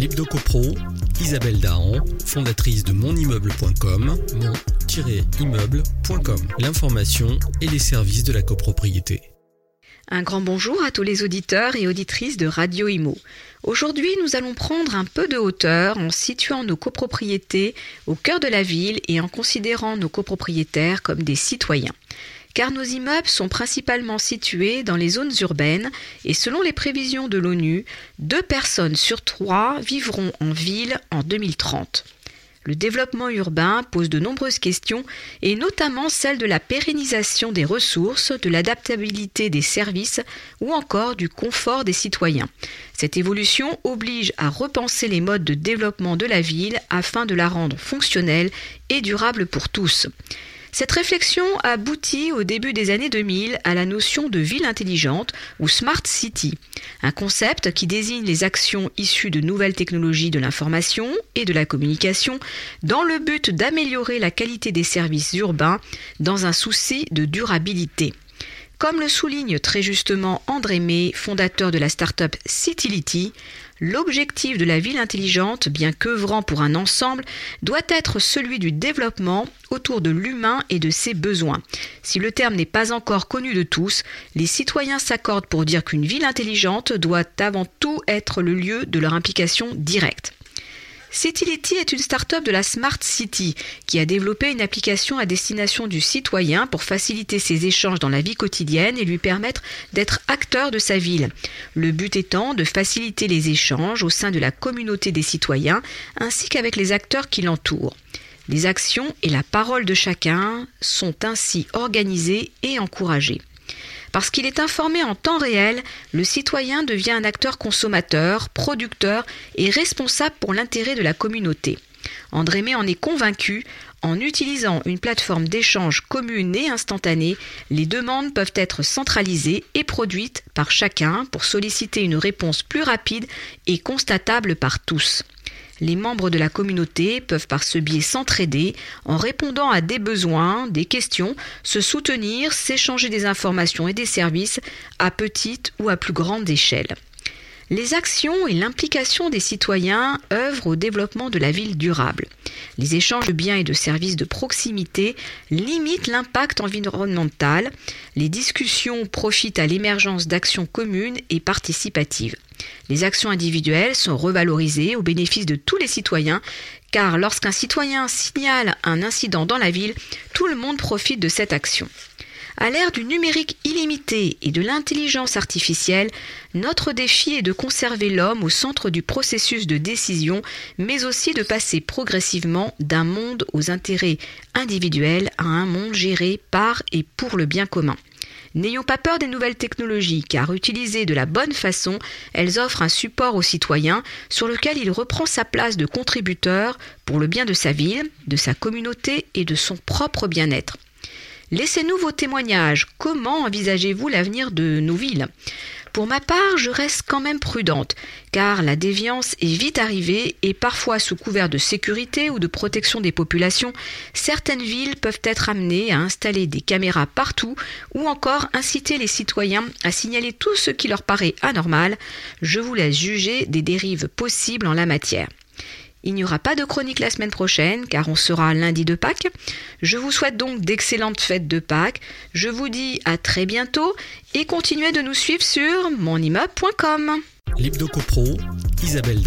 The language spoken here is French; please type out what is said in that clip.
L'Hebdo-Copro, Isabelle Dahan, fondatrice de monimmeuble.com, mon-immeuble.com. L'information et les services de la copropriété. Un grand bonjour à tous les auditeurs et auditrices de Radio Imo. Aujourd'hui, nous allons prendre un peu de hauteur en situant nos copropriétés au cœur de la ville et en considérant nos copropriétaires comme des citoyens car nos immeubles sont principalement situés dans les zones urbaines et selon les prévisions de l'ONU, deux personnes sur trois vivront en ville en 2030. Le développement urbain pose de nombreuses questions et notamment celle de la pérennisation des ressources, de l'adaptabilité des services ou encore du confort des citoyens. Cette évolution oblige à repenser les modes de développement de la ville afin de la rendre fonctionnelle et durable pour tous. Cette réflexion aboutit au début des années 2000 à la notion de ville intelligente ou Smart City, un concept qui désigne les actions issues de nouvelles technologies de l'information et de la communication dans le but d'améliorer la qualité des services urbains dans un souci de durabilité. Comme le souligne très justement André May, fondateur de la start-up Citylity, L'objectif de la ville intelligente, bien qu'œuvrant pour un ensemble, doit être celui du développement autour de l'humain et de ses besoins. Si le terme n'est pas encore connu de tous, les citoyens s'accordent pour dire qu'une ville intelligente doit avant tout être le lieu de leur implication directe. Citylity est une start-up de la Smart City qui a développé une application à destination du citoyen pour faciliter ses échanges dans la vie quotidienne et lui permettre d'être acteur de sa ville. Le but étant de faciliter les échanges au sein de la communauté des citoyens ainsi qu'avec les acteurs qui l'entourent. Les actions et la parole de chacun sont ainsi organisées et encouragées. Parce qu'il est informé en temps réel, le citoyen devient un acteur consommateur, producteur et responsable pour l'intérêt de la communauté. André May en est convaincu. En utilisant une plateforme d'échange commune et instantanée, les demandes peuvent être centralisées et produites par chacun pour solliciter une réponse plus rapide et constatable par tous. Les membres de la communauté peuvent par ce biais s'entraider en répondant à des besoins, des questions, se soutenir, s'échanger des informations et des services à petite ou à plus grande échelle. Les actions et l'implication des citoyens œuvrent au développement de la ville durable. Les échanges de biens et de services de proximité limitent l'impact environnemental. Les discussions profitent à l'émergence d'actions communes et participatives. Les actions individuelles sont revalorisées au bénéfice de tous les citoyens, car lorsqu'un citoyen signale un incident dans la ville, tout le monde profite de cette action. À l'ère du numérique illimité et de l'intelligence artificielle, notre défi est de conserver l'homme au centre du processus de décision, mais aussi de passer progressivement d'un monde aux intérêts individuels à un monde géré par et pour le bien commun. N'ayons pas peur des nouvelles technologies, car utilisées de la bonne façon, elles offrent un support aux citoyens sur lequel il reprend sa place de contributeur pour le bien de sa ville, de sa communauté et de son propre bien-être. Laissez-nous vos témoignages. Comment envisagez-vous l'avenir de nos villes? Pour ma part, je reste quand même prudente, car la déviance est vite arrivée et parfois sous couvert de sécurité ou de protection des populations, certaines villes peuvent être amenées à installer des caméras partout ou encore inciter les citoyens à signaler tout ce qui leur paraît anormal. Je vous laisse juger des dérives possibles en la matière. Il n'y aura pas de chronique la semaine prochaine car on sera lundi de Pâques. Je vous souhaite donc d'excellentes fêtes de Pâques. Je vous dis à très bientôt et continuez de nous suivre sur monimmeuble.com. L'Hebdo Isabelle